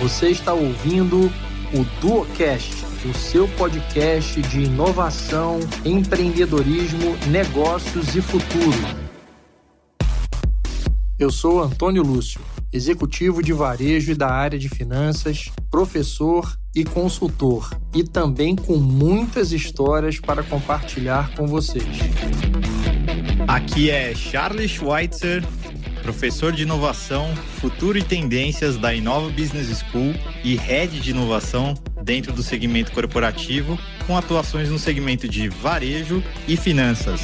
Você está ouvindo o Duocast, o seu podcast de inovação, empreendedorismo, negócios e futuro. Eu sou Antônio Lúcio, executivo de varejo e da área de finanças, professor e consultor, e também com muitas histórias para compartilhar com vocês. Aqui é Charles Schweitzer professor de inovação, futuro e tendências da Inova Business School e head de inovação dentro do segmento corporativo, com atuações no segmento de varejo e finanças.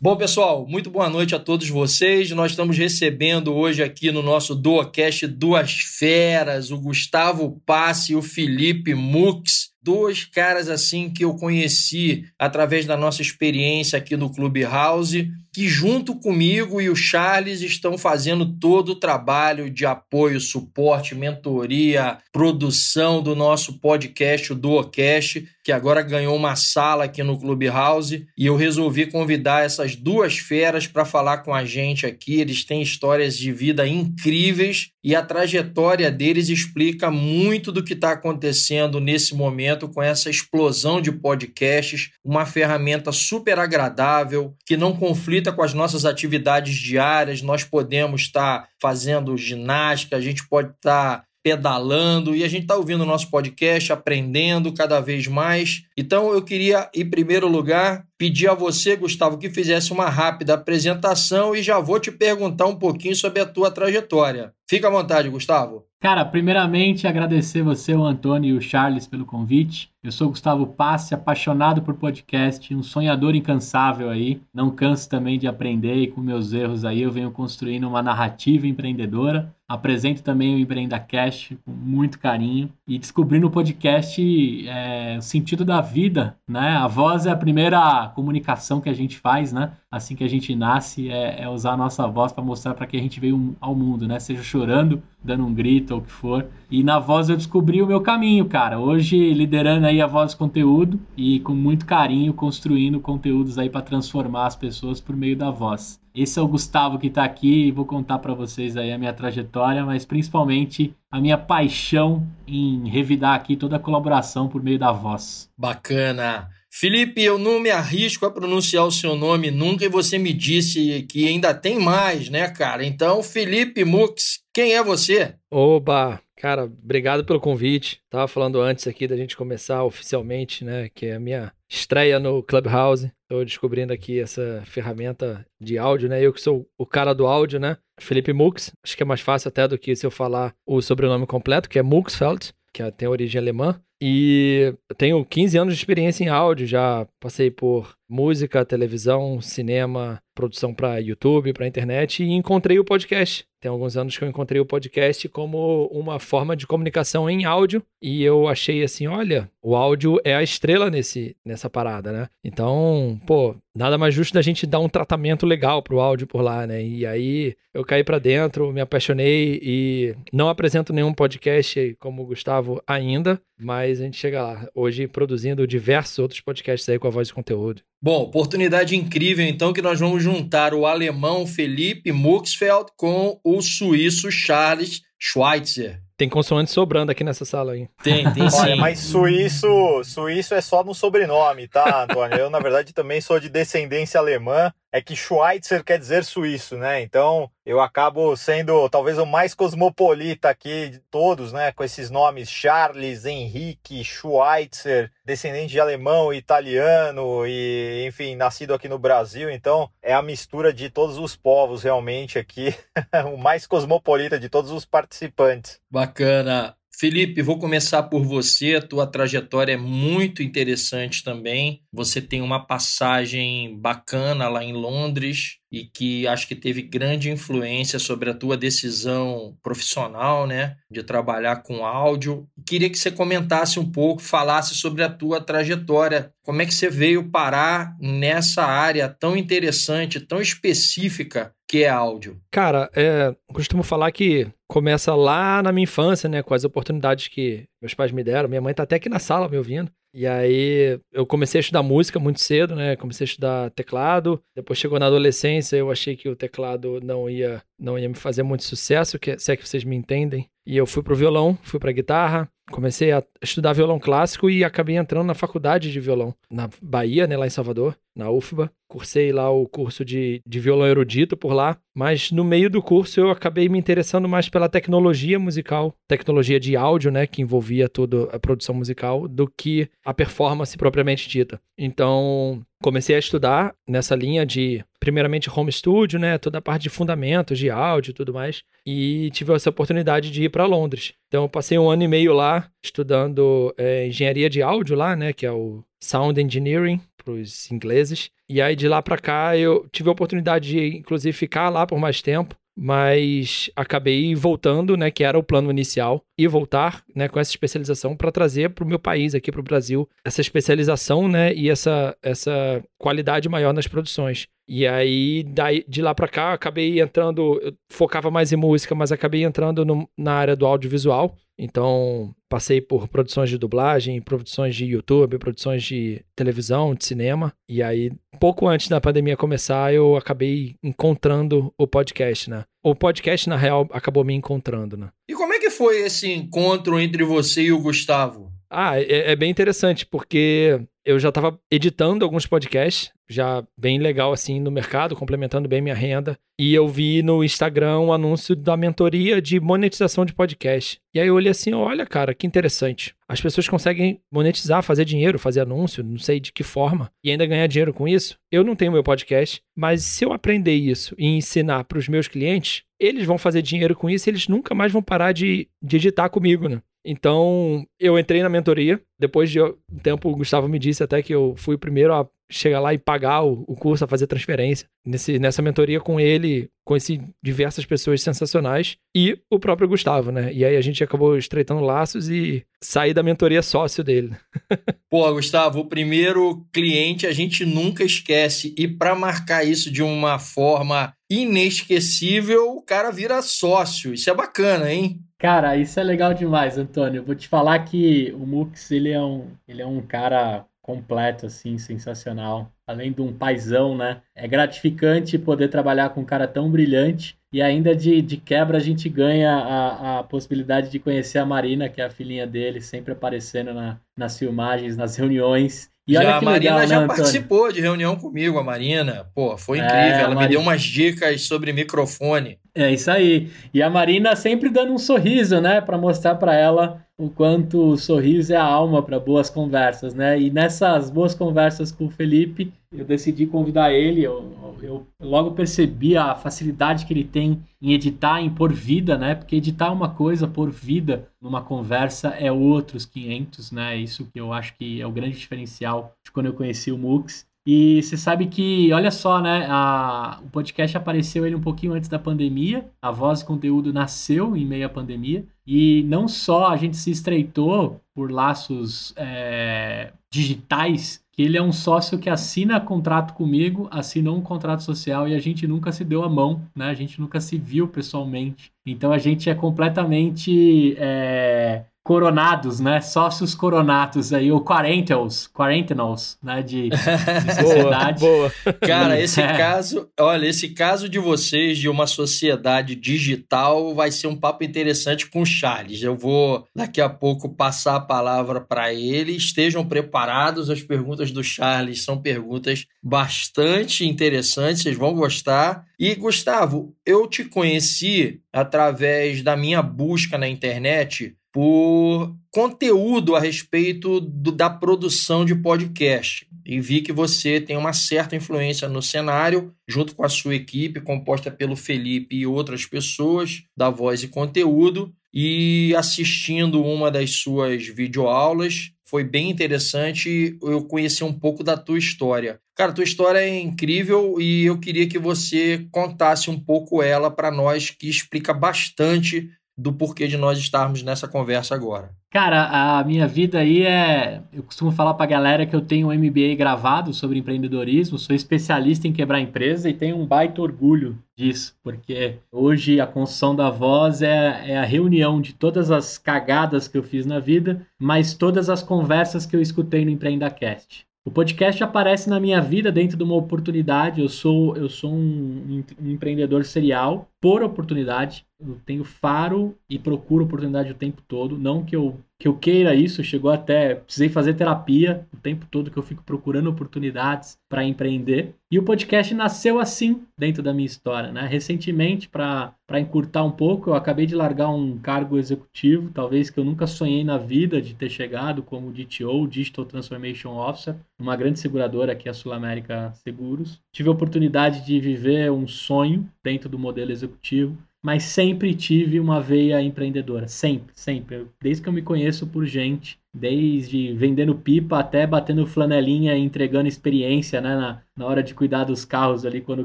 Bom, pessoal, muito boa noite a todos vocês. Nós estamos recebendo hoje aqui no nosso DoaCast duas feras, o Gustavo Passe e o Felipe Mux dois caras assim que eu conheci através da nossa experiência aqui no Clubhouse, que junto comigo e o Charles estão fazendo todo o trabalho de apoio, suporte, mentoria, produção do nosso podcast, o Duocast, que agora ganhou uma sala aqui no Clubhouse, e eu resolvi convidar essas duas feras para falar com a gente aqui. Eles têm histórias de vida incríveis e a trajetória deles explica muito do que está acontecendo nesse momento com essa explosão de podcasts, uma ferramenta super agradável que não conflita com as nossas atividades diárias. Nós podemos estar tá fazendo ginástica, a gente pode estar tá pedalando e a gente está ouvindo o nosso podcast, aprendendo cada vez mais. Então eu queria, em primeiro lugar, pedir a você, Gustavo, que fizesse uma rápida apresentação e já vou te perguntar um pouquinho sobre a tua trajetória. Fica à vontade, Gustavo. Cara, primeiramente agradecer você, o Antônio e o Charles pelo convite. Eu sou Gustavo Passe, apaixonado por podcast, um sonhador incansável aí. Não canso também de aprender e com meus erros aí eu venho construindo uma narrativa empreendedora. Apresento também o Empreenda Cash com muito carinho e descobrindo o podcast é, o sentido da vida, né? A voz é a primeira comunicação que a gente faz, né? Assim que a gente nasce, é, é usar a nossa voz para mostrar para que a gente veio ao mundo, né? Seja chorando, dando um grito ou o que for. E na voz eu descobri o meu caminho, cara. Hoje liderando aí a voz conteúdo e com muito carinho construindo conteúdos aí para transformar as pessoas por meio da voz. Esse é o Gustavo que está aqui e vou contar para vocês aí a minha trajetória, mas principalmente a minha paixão em revidar aqui toda a colaboração por meio da voz. Bacana. Felipe, eu não me arrisco a pronunciar o seu nome nunca e você me disse que ainda tem mais, né, cara? Então, Felipe Mux, quem é você? Oba, cara, obrigado pelo convite. Tava falando antes aqui da gente começar oficialmente, né, que é a minha estreia no Clubhouse. Estou descobrindo aqui essa ferramenta de áudio, né? Eu que sou o cara do áudio, né? Felipe Mux. Acho que é mais fácil até do que se eu falar o sobrenome completo, que é Muxfeld, que tem origem alemã. E tenho 15 anos de experiência em áudio, já passei por música, televisão, cinema, produção para YouTube, para internet e encontrei o podcast. Tem alguns anos que eu encontrei o podcast como uma forma de comunicação em áudio e eu achei assim, olha, o áudio é a estrela nesse nessa parada, né? Então, pô, nada mais justo da gente dar um tratamento legal pro áudio por lá, né? E aí eu caí para dentro, me apaixonei e não apresento nenhum podcast como o Gustavo ainda, mas a gente chega lá hoje produzindo diversos outros podcasts aí com a voz de conteúdo. Bom, oportunidade incrível então que nós vamos juntar o alemão Felipe Muxfeld com o suíço Charles Schweitzer. Tem consoante sobrando aqui nessa sala aí. Tem, tem sim. Olha, mas suíço, suíço é só no sobrenome, tá, Antônio? Eu, na verdade, também sou de descendência alemã. É que Schweitzer quer dizer suíço, né? Então, eu acabo sendo talvez o mais cosmopolita aqui de todos, né? Com esses nomes Charles, Henrique, Schweitzer, descendente de alemão, italiano e, enfim, nascido aqui no Brasil. Então, é a mistura de todos os povos realmente aqui, o mais cosmopolita de todos os participantes. Bacana. Felipe, vou começar por você. A tua trajetória é muito interessante também. Você tem uma passagem bacana lá em Londres e que acho que teve grande influência sobre a tua decisão profissional, né, de trabalhar com áudio. Queria que você comentasse um pouco, falasse sobre a tua trajetória. Como é que você veio parar nessa área tão interessante, tão específica que é áudio? Cara, é, costumo falar que começa lá na minha infância, né, com as oportunidades que meus pais me deram. Minha mãe tá até aqui na sala me ouvindo. E aí eu comecei a estudar música muito cedo, né? Comecei a estudar teclado. Depois chegou na adolescência, eu achei que o teclado não ia não ia me fazer muito sucesso, que, se é que vocês me entendem. E eu fui pro violão, fui pra guitarra, comecei a estudar violão clássico e acabei entrando na faculdade de violão na Bahia, né, lá em Salvador, na UFBA. Cursei lá o curso de, de violão erudito por lá, mas no meio do curso eu acabei me interessando mais pela tecnologia musical, tecnologia de áudio, né, que envolvia toda a produção musical, do que a performance propriamente dita. Então, comecei a estudar nessa linha de, primeiramente, home studio, né? Toda a parte de fundamentos de áudio e tudo mais. E tive essa oportunidade de ir para Londres. Então, passei um ano e meio lá estudando é, engenharia de áudio lá, né? Que é o Sound Engineering para os ingleses. E aí, de lá para cá, eu tive a oportunidade de, inclusive, ficar lá por mais tempo mas acabei voltando, né, que era o plano inicial, e voltar, né, com essa especialização para trazer para o meu país aqui para o Brasil essa especialização, né, e essa essa qualidade maior nas produções. E aí, daí, de lá para cá, acabei entrando, eu focava mais em música, mas acabei entrando no, na área do audiovisual. Então, passei por produções de dublagem, produções de YouTube, produções de televisão, de cinema. E aí, pouco antes da pandemia começar, eu acabei encontrando o podcast, né? O podcast, na real, acabou me encontrando, né? E como é que foi esse encontro entre você e o Gustavo? Ah, é, é bem interessante, porque eu já estava editando alguns podcasts, já bem legal assim no mercado, complementando bem minha renda. E eu vi no Instagram um anúncio da mentoria de monetização de podcast. E aí eu olhei assim, olha, cara, que interessante. As pessoas conseguem monetizar, fazer dinheiro, fazer anúncio, não sei de que forma, e ainda ganhar dinheiro com isso. Eu não tenho meu podcast, mas se eu aprender isso e ensinar para os meus clientes, eles vão fazer dinheiro com isso e eles nunca mais vão parar de, de editar comigo, né? Então, eu entrei na mentoria. Depois de um tempo, o Gustavo me disse até que eu fui o primeiro a chegar lá e pagar o, o curso, a fazer transferência. Nesse, nessa mentoria com ele, conheci diversas pessoas sensacionais e o próprio Gustavo, né? E aí a gente acabou estreitando laços e saí da mentoria sócio dele. Pô, Gustavo, o primeiro cliente a gente nunca esquece. E para marcar isso de uma forma inesquecível, o cara vira sócio. Isso é bacana, hein? Cara, isso é legal demais, Antônio. Vou te falar que o Mux, ele é um, ele é um cara completo, assim, sensacional. Além de um paizão, né? É gratificante poder trabalhar com um cara tão brilhante e ainda de, de quebra a gente ganha a, a possibilidade de conhecer a Marina, que é a filhinha dele, sempre aparecendo na, nas filmagens, nas reuniões. E já, a Marina legal, já né, participou de reunião comigo, a Marina. Pô, foi é, incrível. É, Ela Marina... me deu umas dicas sobre microfone. É isso aí. E a Marina sempre dando um sorriso, né, para mostrar para ela o quanto o sorriso é a alma para boas conversas, né? E nessas boas conversas com o Felipe, eu decidi convidar ele. Eu, eu, logo percebi a facilidade que ele tem em editar, em pôr vida, né? Porque editar uma coisa, pôr vida numa conversa é outros 500, né? Isso que eu acho que é o grande diferencial de quando eu conheci o Mux. E você sabe que, olha só, né? A, o podcast apareceu ele um pouquinho antes da pandemia. A voz e conteúdo nasceu em meio à pandemia. E não só a gente se estreitou por laços é, digitais, que ele é um sócio que assina contrato comigo, assinou um contrato social e a gente nunca se deu a mão, né? A gente nunca se viu pessoalmente. Então a gente é completamente é, coronados, né? Sócios coronatos aí, ou quarentals, quarentenals, né? De, de sociedade. boa, boa. Cara, esse é. caso, olha, esse caso de vocês de uma sociedade digital vai ser um papo interessante com o Charles. Eu vou daqui a pouco passar a palavra para ele. Estejam preparados, as perguntas do Charles são perguntas bastante interessantes, vocês vão gostar. E Gustavo, eu te conheci através da minha busca na internet por conteúdo a respeito do, da produção de podcast. E vi que você tem uma certa influência no cenário, junto com a sua equipe, composta pelo Felipe e outras pessoas da Voz e Conteúdo. E assistindo uma das suas videoaulas, foi bem interessante eu conhecer um pouco da tua história. Cara, tua história é incrível e eu queria que você contasse um pouco ela para nós, que explica bastante do porquê de nós estarmos nessa conversa agora. Cara, a minha vida aí é. Eu costumo falar pra galera que eu tenho um MBA gravado sobre empreendedorismo, sou especialista em quebrar empresa e tenho um baita orgulho disso, porque hoje a construção da voz é, é a reunião de todas as cagadas que eu fiz na vida, mas todas as conversas que eu escutei no EmpreendaCast. O podcast aparece na minha vida dentro de uma oportunidade. Eu sou, eu sou um, um empreendedor serial por oportunidade. Eu tenho faro e procuro oportunidade o tempo todo. Não que eu, que eu queira isso, chegou até. Precisei fazer terapia o tempo todo que eu fico procurando oportunidades para empreender. E o podcast nasceu assim dentro da minha história. Né? Recentemente, para encurtar um pouco, eu acabei de largar um cargo executivo, talvez que eu nunca sonhei na vida de ter chegado como DTO, Digital Transformation Officer, uma grande seguradora aqui, a Sul América Seguros. Tive a oportunidade de viver um sonho dentro do modelo executivo executivo, mas sempre tive uma veia empreendedora, sempre, sempre. Desde que eu me conheço por gente, desde vendendo pipa até batendo flanelinha e entregando experiência, né, na, na hora de cuidar dos carros ali quando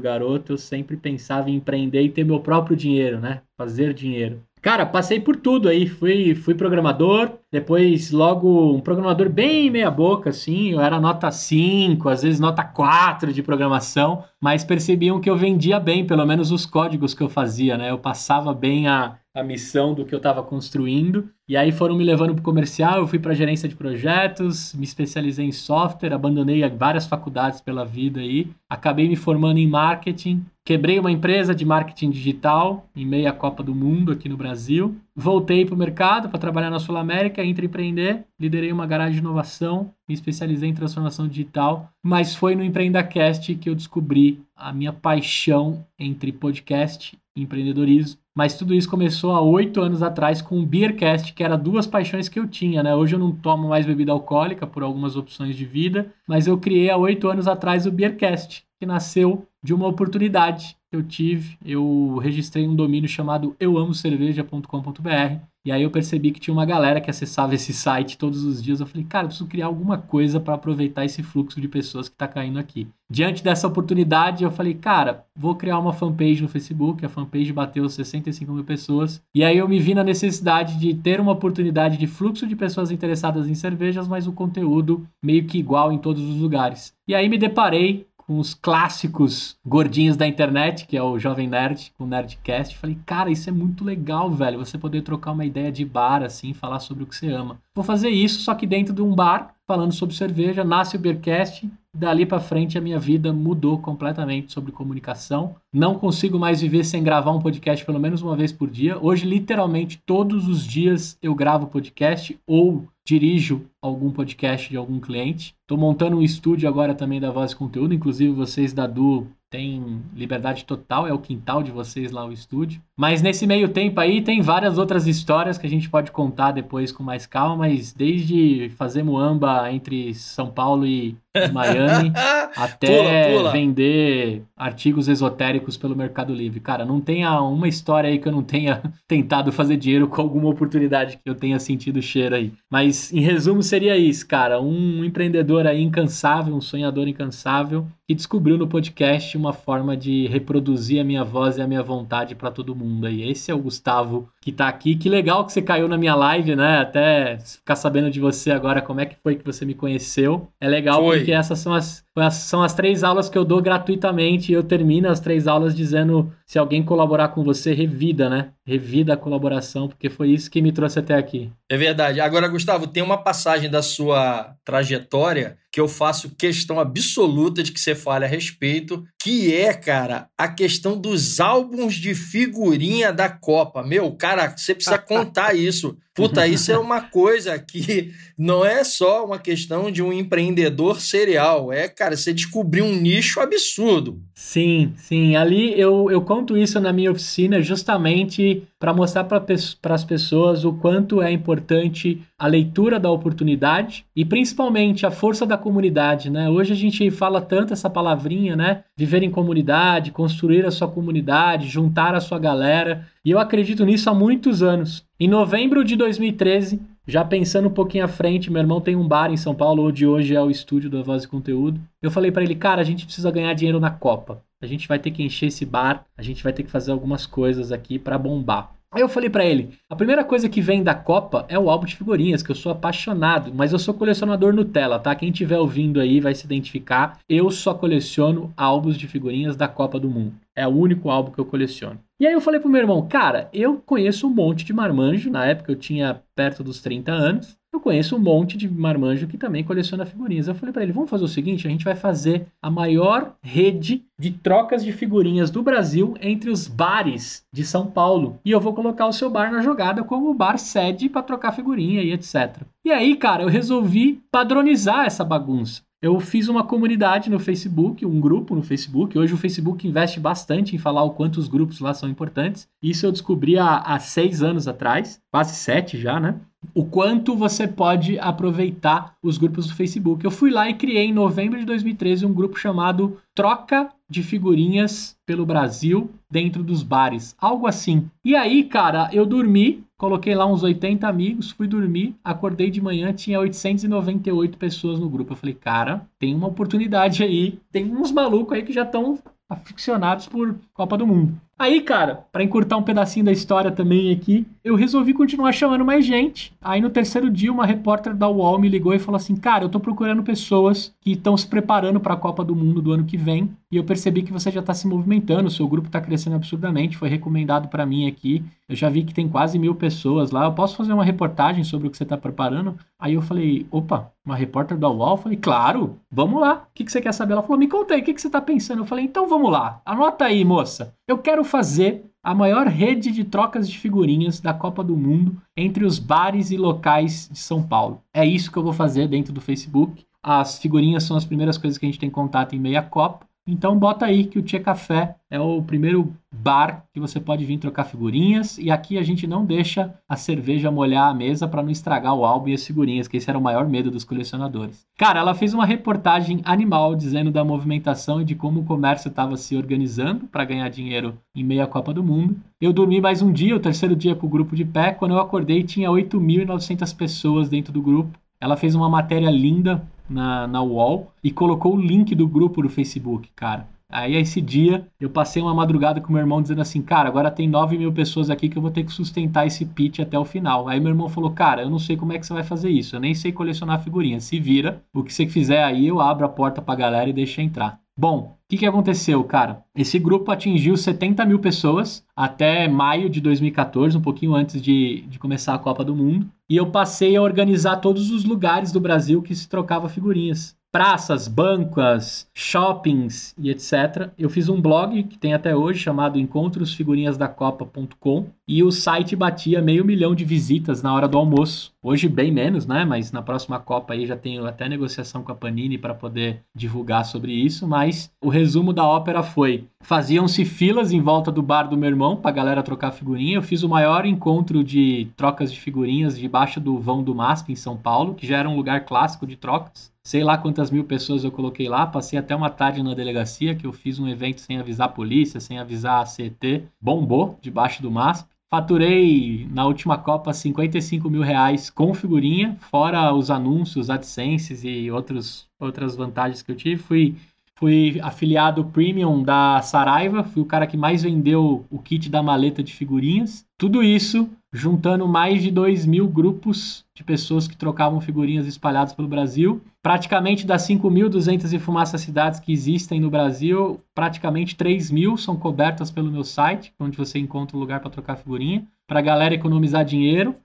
garoto, eu sempre pensava em empreender e ter meu próprio dinheiro, né, fazer dinheiro. Cara, passei por tudo aí. Fui, fui programador, depois logo um programador bem meia boca, assim. Eu era nota 5, às vezes nota 4 de programação, mas percebiam que eu vendia bem, pelo menos os códigos que eu fazia, né? Eu passava bem a, a missão do que eu estava construindo. E aí foram me levando para o comercial, eu fui para gerência de projetos, me especializei em software, abandonei várias faculdades pela vida aí, acabei me formando em marketing, quebrei uma empresa de marketing digital em meia Copa do Mundo aqui no Brasil, voltei para o mercado para trabalhar na Sul América, empreender, liderei uma garagem de inovação, me especializei em transformação digital, mas foi no EmpreendaCast que eu descobri a minha paixão entre podcast e empreendedorismo mas tudo isso começou há oito anos atrás com o Beercast, que era duas paixões que eu tinha, né? Hoje eu não tomo mais bebida alcoólica por algumas opções de vida, mas eu criei há oito anos atrás o Beercast, que nasceu de uma oportunidade eu tive. Eu registrei um domínio chamado euamocerveja.com.br e aí eu percebi que tinha uma galera que acessava esse site todos os dias. Eu falei, cara, eu preciso criar alguma coisa para aproveitar esse fluxo de pessoas que está caindo aqui. Diante dessa oportunidade, eu falei, cara, vou criar uma fanpage no Facebook. A fanpage bateu 65 mil pessoas. E aí eu me vi na necessidade de ter uma oportunidade de fluxo de pessoas interessadas em cervejas, mas o conteúdo meio que igual em todos os lugares. E aí me deparei com os clássicos gordinhos da internet, que é o Jovem Nerd, com o Nerdcast. Falei, cara, isso é muito legal, velho. Você poder trocar uma ideia de bar, assim, falar sobre o que você ama. Vou fazer isso, só que dentro de um bar, falando sobre cerveja. Nasce o Beercast. Dali para frente, a minha vida mudou completamente sobre comunicação. Não consigo mais viver sem gravar um podcast pelo menos uma vez por dia. Hoje, literalmente, todos os dias eu gravo podcast ou dirijo algum podcast de algum cliente. Estou montando um estúdio agora também da Voz e Conteúdo, inclusive vocês da Du têm liberdade total, é o quintal de vocês lá o estúdio. Mas nesse meio tempo aí tem várias outras histórias que a gente pode contar depois com mais calma, mas desde fazer muamba entre São Paulo e Miami até pula, pula. vender artigos esotéricos pelo Mercado Livre. Cara, não tenha uma história aí que eu não tenha tentado fazer dinheiro com alguma oportunidade que eu tenha sentido cheiro aí. Mas em resumo seria isso, cara, um empreendedor aí incansável, um sonhador incansável que descobriu no podcast uma forma de reproduzir a minha voz e a minha vontade para todo mundo aí. Esse é o Gustavo que tá aqui. Que legal que você caiu na minha live, né? Até ficar sabendo de você agora, como é que foi que você me conheceu. É legal porque essas são as, são as três aulas que eu dou gratuitamente eu termino as três aulas dizendo se alguém colaborar com você, revida, né? Revida a colaboração, porque foi isso que me trouxe até aqui. É verdade. Agora, Gustavo, tem uma passagem da sua trajetória que eu faço questão absoluta de que você fale a respeito, que é, cara, a questão dos álbuns de figurinha da Copa. Meu, cara, você precisa contar isso. Puta, isso é uma coisa que não é só uma questão de um empreendedor serial. É, cara, você descobriu um nicho absurdo. Sim, sim. Ali eu, eu conto isso na minha oficina justamente para mostrar para as pessoas o quanto é importante a leitura da oportunidade e principalmente a força da comunidade, né? Hoje a gente fala tanto essa palavrinha, né? Viver em comunidade, construir a sua comunidade, juntar a sua galera. E eu acredito nisso há muitos anos. Em novembro de 2013, já pensando um pouquinho à frente, meu irmão tem um bar em São Paulo, onde hoje é o estúdio da Voz e Conteúdo. Eu falei para ele, cara, a gente precisa ganhar dinheiro na Copa. A gente vai ter que encher esse bar, a gente vai ter que fazer algumas coisas aqui para bombar. Aí eu falei para ele: a primeira coisa que vem da Copa é o álbum de figurinhas, que eu sou apaixonado, mas eu sou colecionador Nutella, tá? Quem estiver ouvindo aí vai se identificar. Eu só coleciono álbuns de figurinhas da Copa do Mundo. É o único álbum que eu coleciono. E aí eu falei pro meu irmão, cara, eu conheço um monte de marmanjo, na época eu tinha perto dos 30 anos. Eu conheço um monte de marmanjo que também coleciona figurinhas. Eu falei para ele, vamos fazer o seguinte, a gente vai fazer a maior rede de trocas de figurinhas do Brasil entre os bares de São Paulo. E eu vou colocar o seu bar na jogada como bar sede para trocar figurinha e etc. E aí, cara, eu resolvi padronizar essa bagunça. Eu fiz uma comunidade no Facebook, um grupo no Facebook. Hoje o Facebook investe bastante em falar o quanto os grupos lá são importantes. Isso eu descobri há, há seis anos atrás, quase sete já, né? O quanto você pode aproveitar os grupos do Facebook. Eu fui lá e criei em novembro de 2013 um grupo chamado Troca de Figurinhas pelo Brasil dentro dos bares, algo assim. E aí, cara, eu dormi Coloquei lá uns 80 amigos, fui dormir, acordei de manhã, tinha 898 pessoas no grupo. Eu falei, cara, tem uma oportunidade aí, tem uns malucos aí que já estão aficionados por Copa do Mundo. Aí, cara, para encurtar um pedacinho da história também aqui, eu resolvi continuar chamando mais gente. Aí no terceiro dia, uma repórter da UOL me ligou e falou assim: "Cara, eu tô procurando pessoas que estão se preparando para a Copa do Mundo do ano que vem, e eu percebi que você já está se movimentando, seu grupo está crescendo absurdamente, foi recomendado para mim aqui. Eu já vi que tem quase mil pessoas lá. Eu posso fazer uma reportagem sobre o que você está preparando?" Aí eu falei: "Opa, uma repórter da UOL?" Eu falei: "Claro, vamos lá. O que, que você quer saber?" Ela falou: "Me conta aí, o que, que você está pensando?" Eu falei: "Então vamos lá. Anota aí, moça. Eu quero fazer a maior rede de trocas de figurinhas da Copa do Mundo entre os bares e locais de São Paulo. É isso que eu vou fazer dentro do Facebook. As figurinhas são as primeiras coisas que a gente tem contato em meia Copa. Então bota aí que o Tia Café é o primeiro bar que você pode vir trocar figurinhas e aqui a gente não deixa a cerveja molhar a mesa para não estragar o álbum e as figurinhas, que esse era o maior medo dos colecionadores. Cara, ela fez uma reportagem animal dizendo da movimentação e de como o comércio estava se organizando para ganhar dinheiro em meia Copa do Mundo. Eu dormi mais um dia, o terceiro dia com o grupo de pé, quando eu acordei tinha 8.900 pessoas dentro do grupo. Ela fez uma matéria linda na, na wall e colocou o link do grupo do Facebook, cara. Aí esse dia eu passei uma madrugada com meu irmão dizendo assim, cara, agora tem 9 mil pessoas aqui que eu vou ter que sustentar esse pitch até o final. Aí meu irmão falou, cara, eu não sei como é que você vai fazer isso, eu nem sei colecionar figurinhas. Se vira, o que você fizer aí, eu abro a porta pra galera e deixo entrar. Bom, o que, que aconteceu, cara? Esse grupo atingiu 70 mil pessoas até maio de 2014, um pouquinho antes de, de começar a Copa do Mundo. E eu passei a organizar todos os lugares do Brasil que se trocava figurinhas praças, bancas, shoppings e etc. Eu fiz um blog que tem até hoje chamado encontrosfigurinhasdacopa.com e o site batia meio milhão de visitas na hora do almoço. Hoje bem menos, né? Mas na próxima Copa aí já tenho até negociação com a Panini para poder divulgar sobre isso, mas o resumo da ópera foi: faziam-se filas em volta do bar do meu irmão para galera trocar figurinha. Eu fiz o maior encontro de trocas de figurinhas debaixo do vão do MASP em São Paulo, que já era um lugar clássico de trocas sei lá quantas mil pessoas eu coloquei lá. Passei até uma tarde na delegacia que eu fiz um evento sem avisar a polícia, sem avisar a CT. Bombou debaixo do MASP. Faturei na última Copa 55 mil reais com figurinha, fora os anúncios, AdSenses e outros, outras vantagens que eu tive. Fui, fui afiliado premium da Saraiva, fui o cara que mais vendeu o kit da maleta de figurinhas. Tudo isso juntando mais de 2 mil grupos de pessoas que trocavam figurinhas espalhadas pelo Brasil. Praticamente das 5.200 e fumaça cidades que existem no Brasil, praticamente 3 mil são cobertas pelo meu site, onde você encontra um lugar para trocar figurinha, para a galera economizar dinheiro.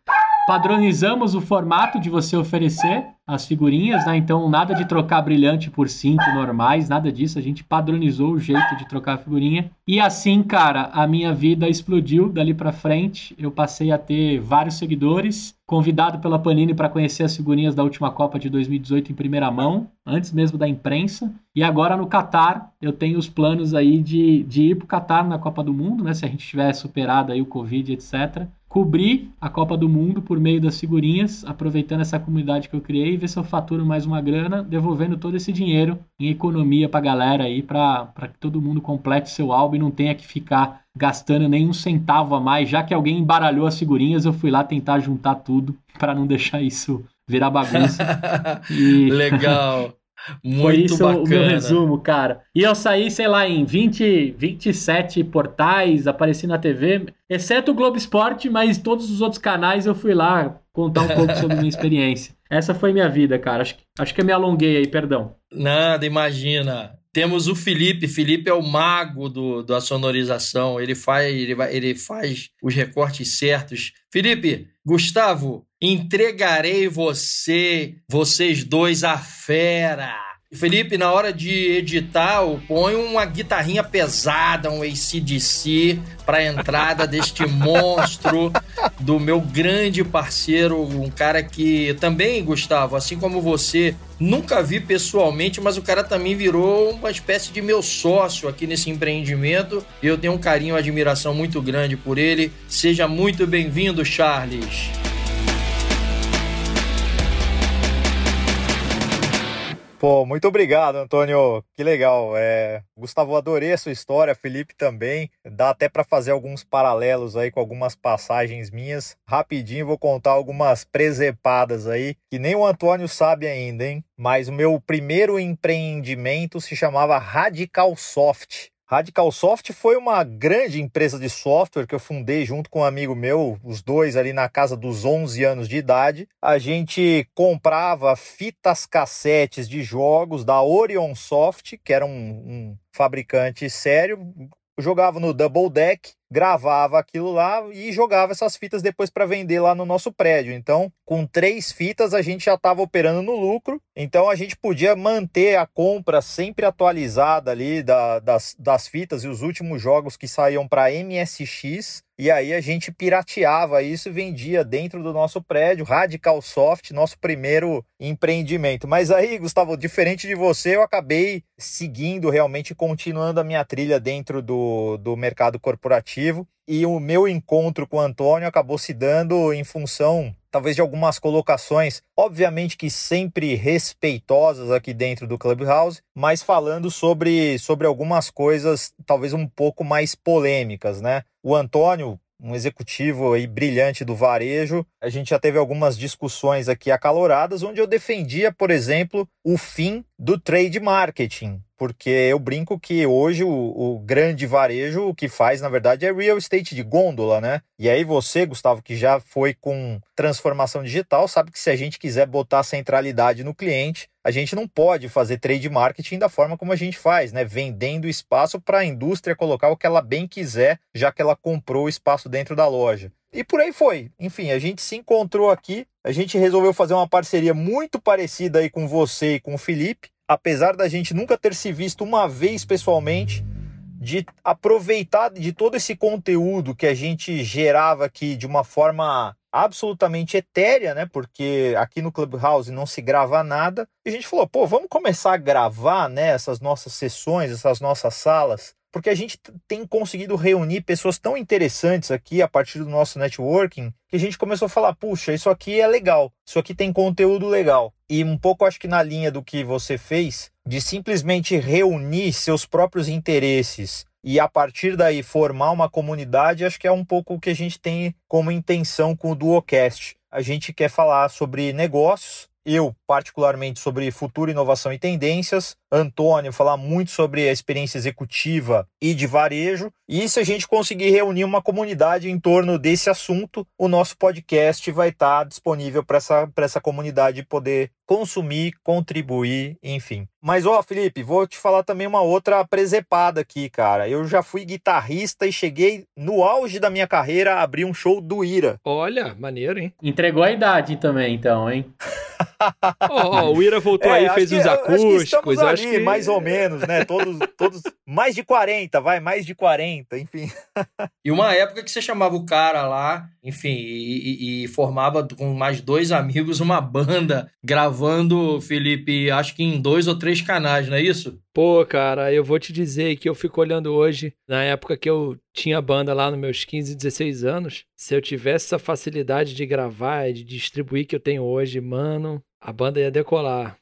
Padronizamos o formato de você oferecer as figurinhas, né? Então, nada de trocar brilhante por cinco normais, nada disso. A gente padronizou o jeito de trocar a figurinha. E assim, cara, a minha vida explodiu dali para frente. Eu passei a ter vários seguidores, convidado pela Panini para conhecer as figurinhas da última Copa de 2018 em primeira mão, antes mesmo da imprensa. E agora no Catar, eu tenho os planos aí de, de ir pro Catar na Copa do Mundo, né? Se a gente tiver superado aí o Covid, etc cobrir a Copa do Mundo por meio das figurinhas, aproveitando essa comunidade que eu criei, ver se eu faturo mais uma grana, devolvendo todo esse dinheiro em economia para a galera aí, para que todo mundo complete seu álbum e não tenha que ficar gastando nenhum centavo a mais, já que alguém embaralhou as figurinhas, eu fui lá tentar juntar tudo para não deixar isso virar bagunça. e... Legal. Muito Foi isso bacana. o meu resumo, cara. E eu saí, sei lá, em 20, 27 portais, apareci na TV, exceto o Globo Esporte, mas todos os outros canais eu fui lá contar um pouco sobre minha experiência. Essa foi minha vida, cara. Acho, acho que eu me alonguei aí, perdão. Nada, imagina. Temos o Felipe. Felipe é o mago do, da sonorização. Ele faz, ele, vai, ele faz os recortes certos. Felipe, Gustavo, entregarei você, vocês dois, a fera. Felipe, na hora de editar, põe uma guitarrinha pesada, um ACDC, para a entrada deste monstro do meu grande parceiro, um cara que também, Gustavo, assim como você, nunca vi pessoalmente, mas o cara também virou uma espécie de meu sócio aqui nesse empreendimento. Eu tenho um carinho e admiração muito grande por ele. Seja muito bem-vindo, Charles. Pô, muito obrigado, Antônio. Que legal. É, Gustavo, adorei a sua história, Felipe também. Dá até para fazer alguns paralelos aí com algumas passagens minhas. Rapidinho vou contar algumas presepadas aí que nem o Antônio sabe ainda, hein? Mas o meu primeiro empreendimento se chamava Radical Soft. Radical Soft foi uma grande empresa de software que eu fundei junto com um amigo meu, os dois ali na casa dos 11 anos de idade. A gente comprava fitas cassetes de jogos da Orion Soft, que era um, um fabricante sério, jogava no Double Deck gravava aquilo lá e jogava essas fitas depois para vender lá no nosso prédio. Então, com três fitas, a gente já estava operando no lucro. Então, a gente podia manter a compra sempre atualizada ali da, das, das fitas e os últimos jogos que saíam para MSX. E aí a gente pirateava isso e vendia dentro do nosso prédio, Radical Soft, nosso primeiro empreendimento. Mas aí, Gustavo, diferente de você, eu acabei seguindo realmente, continuando a minha trilha dentro do, do mercado corporativo e o meu encontro com o Antônio acabou se dando em função talvez de algumas colocações, obviamente que sempre respeitosas aqui dentro do Clubhouse, mas falando sobre, sobre algumas coisas talvez um pouco mais polêmicas, né? O Antônio, um executivo aí brilhante do varejo. A gente já teve algumas discussões aqui acaloradas, onde eu defendia, por exemplo, o fim do trade marketing, porque eu brinco que hoje o, o, grande varejo o que faz, na verdade, é real estate de gôndola, né? E aí você, Gustavo, que já foi com transformação digital, sabe que se a gente quiser botar centralidade no cliente, a gente não pode fazer trade marketing da forma como a gente faz, né? Vendendo espaço para a indústria colocar o que ela bem quiser, já que ela comprou o espaço dentro da loja. E por aí foi. Enfim, a gente se encontrou aqui, a gente resolveu fazer uma parceria muito parecida aí com você e com o Felipe, apesar da gente nunca ter se visto uma vez pessoalmente, de aproveitar de todo esse conteúdo que a gente gerava aqui de uma forma absolutamente etérea, né? Porque aqui no Clubhouse não se grava nada. E a gente falou, pô, vamos começar a gravar, né, essas nossas sessões, essas nossas salas, porque a gente tem conseguido reunir pessoas tão interessantes aqui a partir do nosso networking, que a gente começou a falar, puxa, isso aqui é legal, isso aqui tem conteúdo legal. E um pouco acho que na linha do que você fez, de simplesmente reunir seus próprios interesses e a partir daí formar uma comunidade, acho que é um pouco o que a gente tem como intenção com o Duocast. A gente quer falar sobre negócios, eu particularmente sobre futuro, inovação e tendências, Antônio falar muito sobre a experiência executiva e de varejo. E se a gente conseguir reunir uma comunidade em torno desse assunto, o nosso podcast vai estar disponível para essa, essa comunidade poder consumir, contribuir, enfim. Mas, ó, Felipe, vou te falar também uma outra presepada aqui, cara. Eu já fui guitarrista e cheguei no auge da minha carreira a abrir um show do Ira. Olha, maneiro, hein? Entregou a idade também, então, hein? oh, oh, o Ira voltou é, aí, fez uns acústicos. Acho que, ali, mais ou menos, né? Todos, todos. Mais de 40, vai, mais de 40, enfim. e uma época que você chamava o cara lá, enfim, e, e, e formava com mais dois amigos uma banda, gravando, Felipe, acho que em dois ou três canais, não é isso? Pô, cara, eu vou te dizer que eu fico olhando hoje, na época que eu tinha banda lá nos meus 15, 16 anos, se eu tivesse essa facilidade de gravar e de distribuir que eu tenho hoje, mano, a banda ia decolar.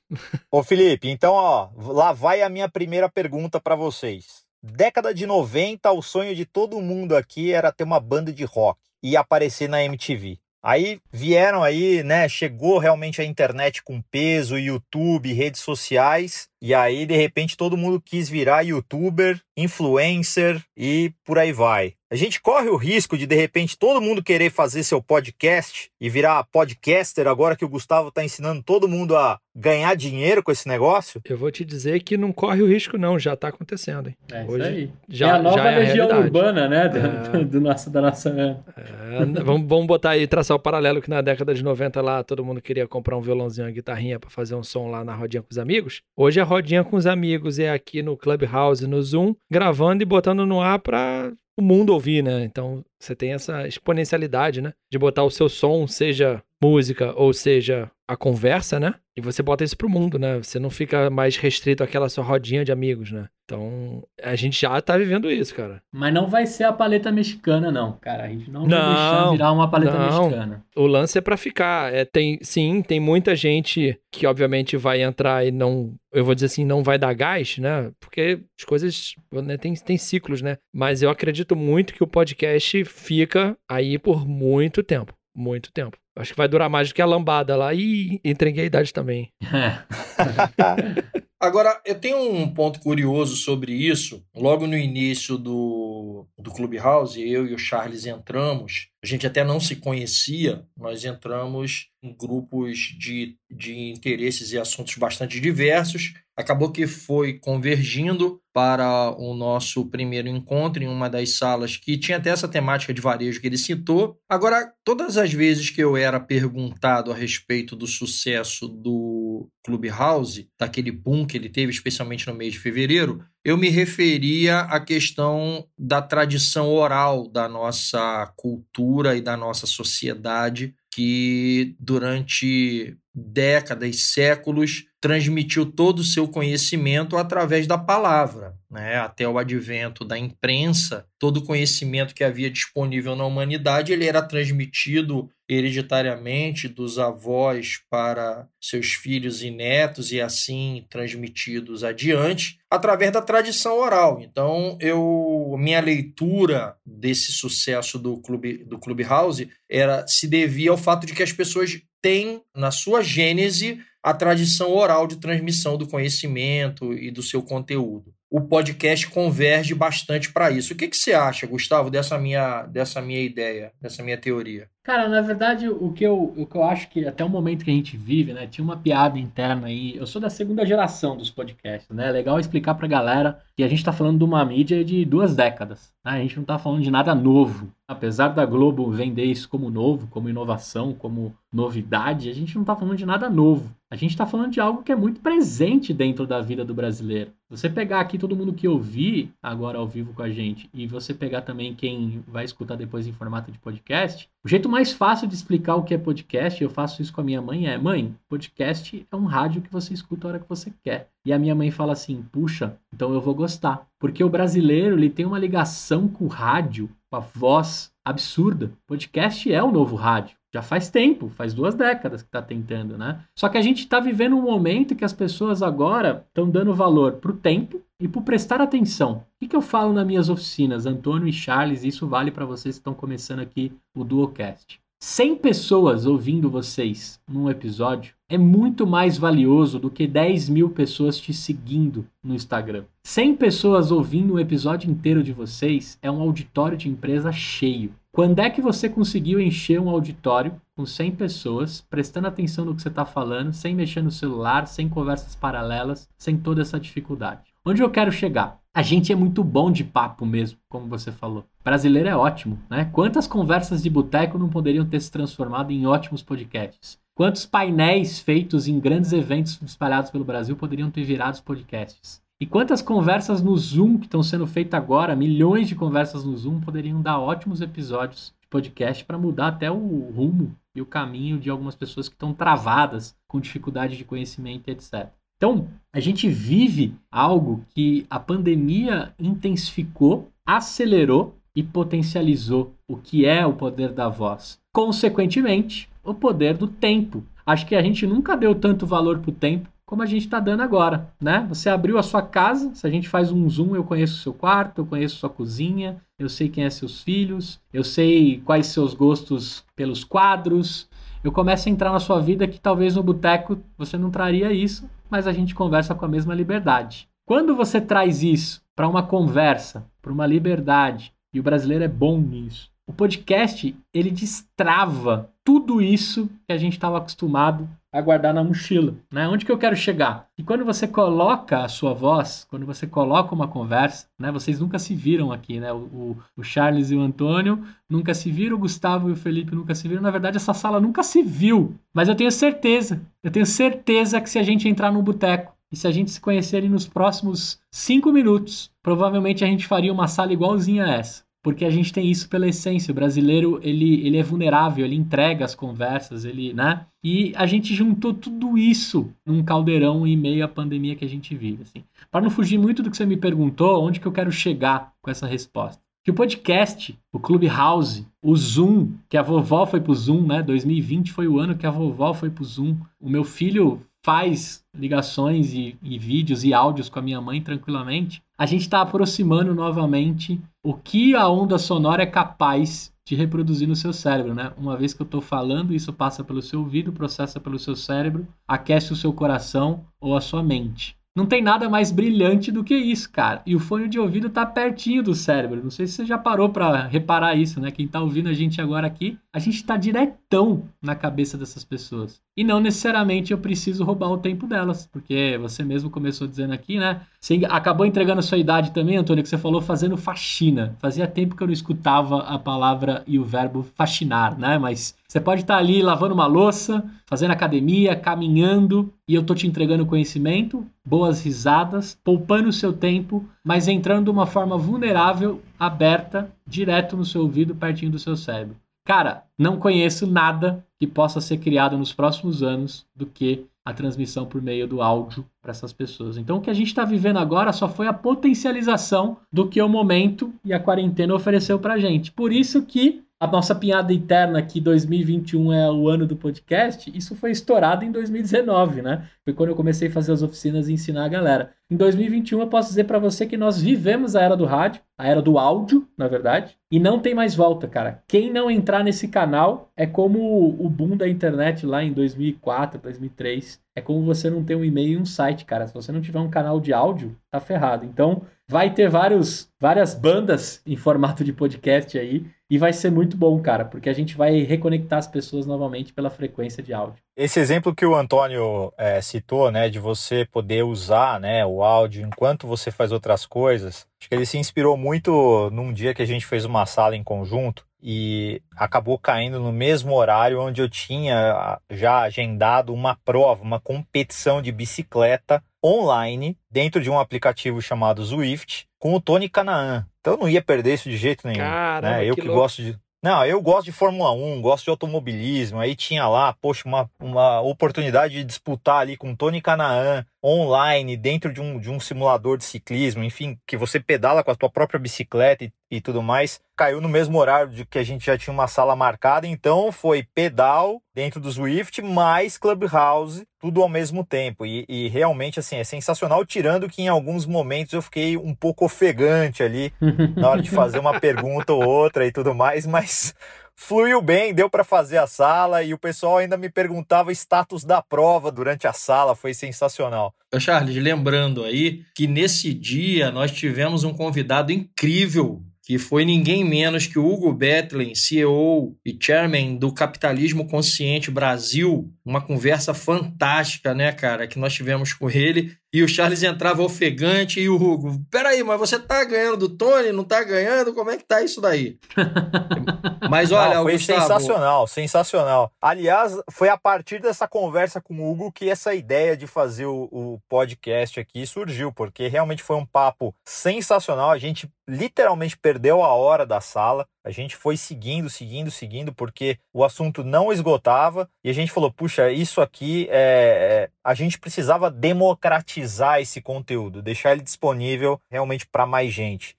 Ô Felipe, então ó, lá vai a minha primeira pergunta para vocês. Década de 90, o sonho de todo mundo aqui era ter uma banda de rock e aparecer na MTV. Aí vieram aí, né? Chegou realmente a internet com peso, YouTube, redes sociais, e aí de repente todo mundo quis virar youtuber, influencer e por aí vai. A gente corre o risco de, de repente, todo mundo querer fazer seu podcast e virar podcaster agora que o Gustavo está ensinando todo mundo a ganhar dinheiro com esse negócio? Eu vou te dizer que não corre o risco, não, já está acontecendo. Hein? É Hoje isso aí. Já, é a nova é região a urbana, né? Do, é... do nosso, da nossa. É, vamos, vamos botar aí, traçar o paralelo que na década de 90 lá todo mundo queria comprar um violãozinho, uma guitarrinha para fazer um som lá na rodinha com os amigos. Hoje a rodinha com os amigos é aqui no Clubhouse, no Zoom, gravando e botando no ar para o mundo ouvir, né? Então você tem essa exponencialidade, né? De botar o seu som, seja música ou seja a conversa, né? E você bota isso pro mundo, né? Você não fica mais restrito àquela sua rodinha de amigos, né? Então, a gente já tá vivendo isso, cara. Mas não vai ser a paleta mexicana, não, cara. A gente não, não vai deixar virar uma paleta não. mexicana. O lance é para ficar. É, tem, sim, tem muita gente que, obviamente, vai entrar e não. Eu vou dizer assim, não vai dar gás, né? Porque as coisas né, tem, tem ciclos, né? Mas eu acredito muito que o podcast fica aí por muito tempo. Muito tempo. Acho que vai durar mais do que a lambada lá. E entreguei a idade também. Agora, eu tenho um ponto curioso sobre isso. Logo no início do, do Clubhouse, eu e o Charles entramos. A gente até não se conhecia, nós entramos em grupos de, de interesses e assuntos bastante diversos. Acabou que foi convergindo para o nosso primeiro encontro em uma das salas que tinha até essa temática de varejo que ele citou. Agora, todas as vezes que eu era perguntado a respeito do sucesso do Clubhouse, daquele boom que ele teve, especialmente no mês de fevereiro, eu me referia à questão da tradição oral da nossa cultura e da nossa sociedade que durante décadas, séculos, transmitiu todo o seu conhecimento através da palavra. Né? Até o advento da imprensa, todo o conhecimento que havia disponível na humanidade ele era transmitido hereditariamente dos avós para seus filhos e netos e assim transmitidos adiante através da tradição oral. Então, eu minha leitura desse sucesso do clube do Clubhouse era se devia ao fato de que as pessoas têm na sua gênese a tradição oral de transmissão do conhecimento e do seu conteúdo o podcast converge bastante para isso. O que, que você acha, Gustavo, dessa minha, dessa minha ideia, dessa minha teoria? Cara, na verdade, o que, eu, o que eu acho que até o momento que a gente vive, né, tinha uma piada interna aí. Eu sou da segunda geração dos podcasts, né? É legal explicar pra galera que a gente tá falando de uma mídia de duas décadas. Né? A gente não tá falando de nada novo. Apesar da Globo vender isso como novo, como inovação, como novidade, a gente não tá falando de nada novo. A gente está falando de algo que é muito presente dentro da vida do brasileiro. Você pegar aqui todo mundo que ouvi agora ao vivo com a gente e você pegar também quem vai escutar depois em formato de podcast, o jeito mais fácil de explicar o que é podcast, eu faço isso com a minha mãe, é: mãe, podcast é um rádio que você escuta a hora que você quer. E a minha mãe fala assim: puxa, então eu vou gostar. Porque o brasileiro ele tem uma ligação com o rádio, com a voz absurda. Podcast é o novo rádio. Já faz tempo, faz duas décadas que está tentando, né? Só que a gente está vivendo um momento que as pessoas agora estão dando valor para o tempo e para prestar atenção. O que, que eu falo nas minhas oficinas, Antônio e Charles? Isso vale para vocês que estão começando aqui o Duocast. 100 pessoas ouvindo vocês num episódio é muito mais valioso do que 10 mil pessoas te seguindo no Instagram. 100 pessoas ouvindo um episódio inteiro de vocês é um auditório de empresa cheio. Quando é que você conseguiu encher um auditório com 100 pessoas, prestando atenção no que você está falando, sem mexer no celular, sem conversas paralelas, sem toda essa dificuldade? Onde eu quero chegar? A gente é muito bom de papo mesmo, como você falou. Brasileiro é ótimo, né? Quantas conversas de boteco não poderiam ter se transformado em ótimos podcasts? Quantos painéis feitos em grandes eventos espalhados pelo Brasil poderiam ter virado podcasts? E quantas conversas no Zoom que estão sendo feitas agora, milhões de conversas no Zoom, poderiam dar ótimos episódios de podcast para mudar até o rumo e o caminho de algumas pessoas que estão travadas com dificuldade de conhecimento, etc. Então, a gente vive algo que a pandemia intensificou, acelerou e potencializou o que é o poder da voz. Consequentemente, o poder do tempo. Acho que a gente nunca deu tanto valor para o tempo como a gente está dando agora, né? Você abriu a sua casa, se a gente faz um zoom, eu conheço o seu quarto, eu conheço sua cozinha, eu sei quem é seus filhos, eu sei quais seus gostos pelos quadros. Eu começo a entrar na sua vida que talvez no boteco você não traria isso, mas a gente conversa com a mesma liberdade. Quando você traz isso para uma conversa, para uma liberdade, e o brasileiro é bom nisso. O podcast, ele destrava tudo isso que a gente estava acostumado a guardar na mochila, né? Onde que eu quero chegar? E quando você coloca a sua voz, quando você coloca uma conversa, né? Vocês nunca se viram aqui, né? O, o, Charles e o Antônio nunca se viram, o Gustavo e o Felipe nunca se viram. Na verdade, essa sala nunca se viu. Mas eu tenho certeza, eu tenho certeza que se a gente entrar num boteco e se a gente se conhecer nos próximos cinco minutos, provavelmente a gente faria uma sala igualzinha a essa porque a gente tem isso pela essência. O brasileiro, ele, ele é vulnerável, ele entrega as conversas, ele, né? E a gente juntou tudo isso num caldeirão em meio à pandemia que a gente vive, assim. Para não fugir muito do que você me perguntou, onde que eu quero chegar com essa resposta? Que o podcast, o Clubhouse, o Zoom, que a vovó foi pro Zoom, né? 2020 foi o ano que a vovó foi pro Zoom. O meu filho faz ligações e, e, vídeos e áudios com a minha mãe tranquilamente, a gente está aproximando novamente o que a onda sonora é capaz de reproduzir no seu cérebro, né? Uma vez que eu estou falando, isso passa pelo seu ouvido, processa pelo seu cérebro, aquece o seu coração ou a sua mente. Não tem nada mais brilhante do que isso, cara. E o fone de ouvido tá pertinho do cérebro. Não sei se você já parou para reparar isso, né? Quem tá ouvindo a gente agora aqui, a gente tá diretão na cabeça dessas pessoas. E não necessariamente eu preciso roubar o tempo delas, porque você mesmo começou dizendo aqui, né? Você acabou entregando a sua idade também, Antônio, que você falou fazendo faxina. Fazia tempo que eu não escutava a palavra e o verbo faxinar, né? Mas você pode estar ali lavando uma louça, fazendo academia, caminhando, e eu tô te entregando conhecimento, boas risadas, poupando o seu tempo, mas entrando de uma forma vulnerável, aberta, direto no seu ouvido, pertinho do seu cérebro. Cara, não conheço nada que possa ser criado nos próximos anos do que a transmissão por meio do áudio para essas pessoas. Então, o que a gente está vivendo agora só foi a potencialização do que o momento e a quarentena ofereceu para gente. Por isso que a nossa piada interna que 2021 é o ano do podcast, isso foi estourado em 2019, né? Foi quando eu comecei a fazer as oficinas e ensinar a galera. Em 2021 eu posso dizer para você que nós vivemos a era do rádio, a era do áudio, na verdade, e não tem mais volta, cara. Quem não entrar nesse canal é como o boom da internet lá em 2004, 2003. É como você não ter um e-mail e um site, cara. Se você não tiver um canal de áudio, tá ferrado. Então, vai ter vários, várias bandas em formato de podcast aí e vai ser muito bom, cara, porque a gente vai reconectar as pessoas novamente pela frequência de áudio. Esse exemplo que o Antônio é, citou, né, de você poder usar né, o áudio enquanto você faz outras coisas, acho que ele se inspirou muito num dia que a gente fez uma sala em conjunto e acabou caindo no mesmo horário onde eu tinha já agendado uma prova, uma competição de bicicleta online dentro de um aplicativo chamado Zwift com o Tony Canaan. Então eu não ia perder isso de jeito nenhum. Caramba, né? Eu que, que gosto de não, eu gosto de Fórmula 1, gosto de automobilismo. Aí tinha lá, poxa, uma, uma oportunidade de disputar ali com Tony Canaan online, dentro de um, de um simulador de ciclismo, enfim, que você pedala com a tua própria bicicleta e, e tudo mais. Caiu no mesmo horário de que a gente já tinha uma sala marcada, então foi pedal dentro do Swift mais Clubhouse, tudo ao mesmo tempo. E, e realmente, assim, é sensacional, tirando que em alguns momentos eu fiquei um pouco ofegante ali na hora de fazer uma pergunta ou outra e tudo mais, mas fluiu bem, deu para fazer a sala e o pessoal ainda me perguntava status da prova durante a sala, foi sensacional. Charles, lembrando aí que nesse dia nós tivemos um convidado incrível que foi ninguém menos que Hugo Bethlen, CEO e chairman do Capitalismo Consciente Brasil. Uma conversa fantástica, né, cara, que nós tivemos com ele. E o Charles entrava ofegante e o Hugo, peraí, mas você tá ganhando do Tony, não tá ganhando? Como é que tá isso daí? mas olha, não, foi Gustavo... sensacional, sensacional. Aliás, foi a partir dessa conversa com o Hugo que essa ideia de fazer o, o podcast aqui surgiu, porque realmente foi um papo sensacional. A gente literalmente perdeu a hora da sala. A gente foi seguindo, seguindo, seguindo, porque o assunto não esgotava e a gente falou: puxa, isso aqui é. é a gente precisava democratizar esse conteúdo, deixar ele disponível realmente para mais gente.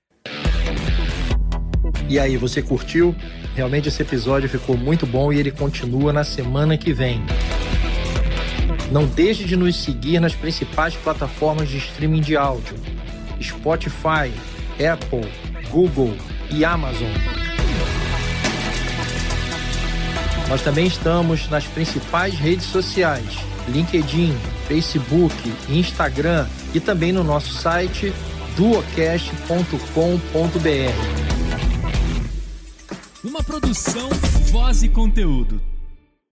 E aí, você curtiu? Realmente esse episódio ficou muito bom e ele continua na semana que vem. Não deixe de nos seguir nas principais plataformas de streaming de áudio: Spotify, Apple, Google e Amazon. Nós também estamos nas principais redes sociais: LinkedIn, Facebook, Instagram e também no nosso site duocast.com.br. Uma produção, voz e conteúdo.